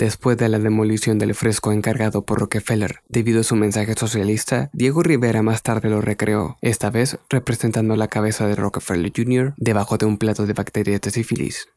Después de la demolición del fresco encargado por Rockefeller debido a su mensaje socialista, Diego Rivera más tarde lo recreó, esta vez representando la cabeza de Rockefeller Jr. debajo de un plato de bacterias de sífilis.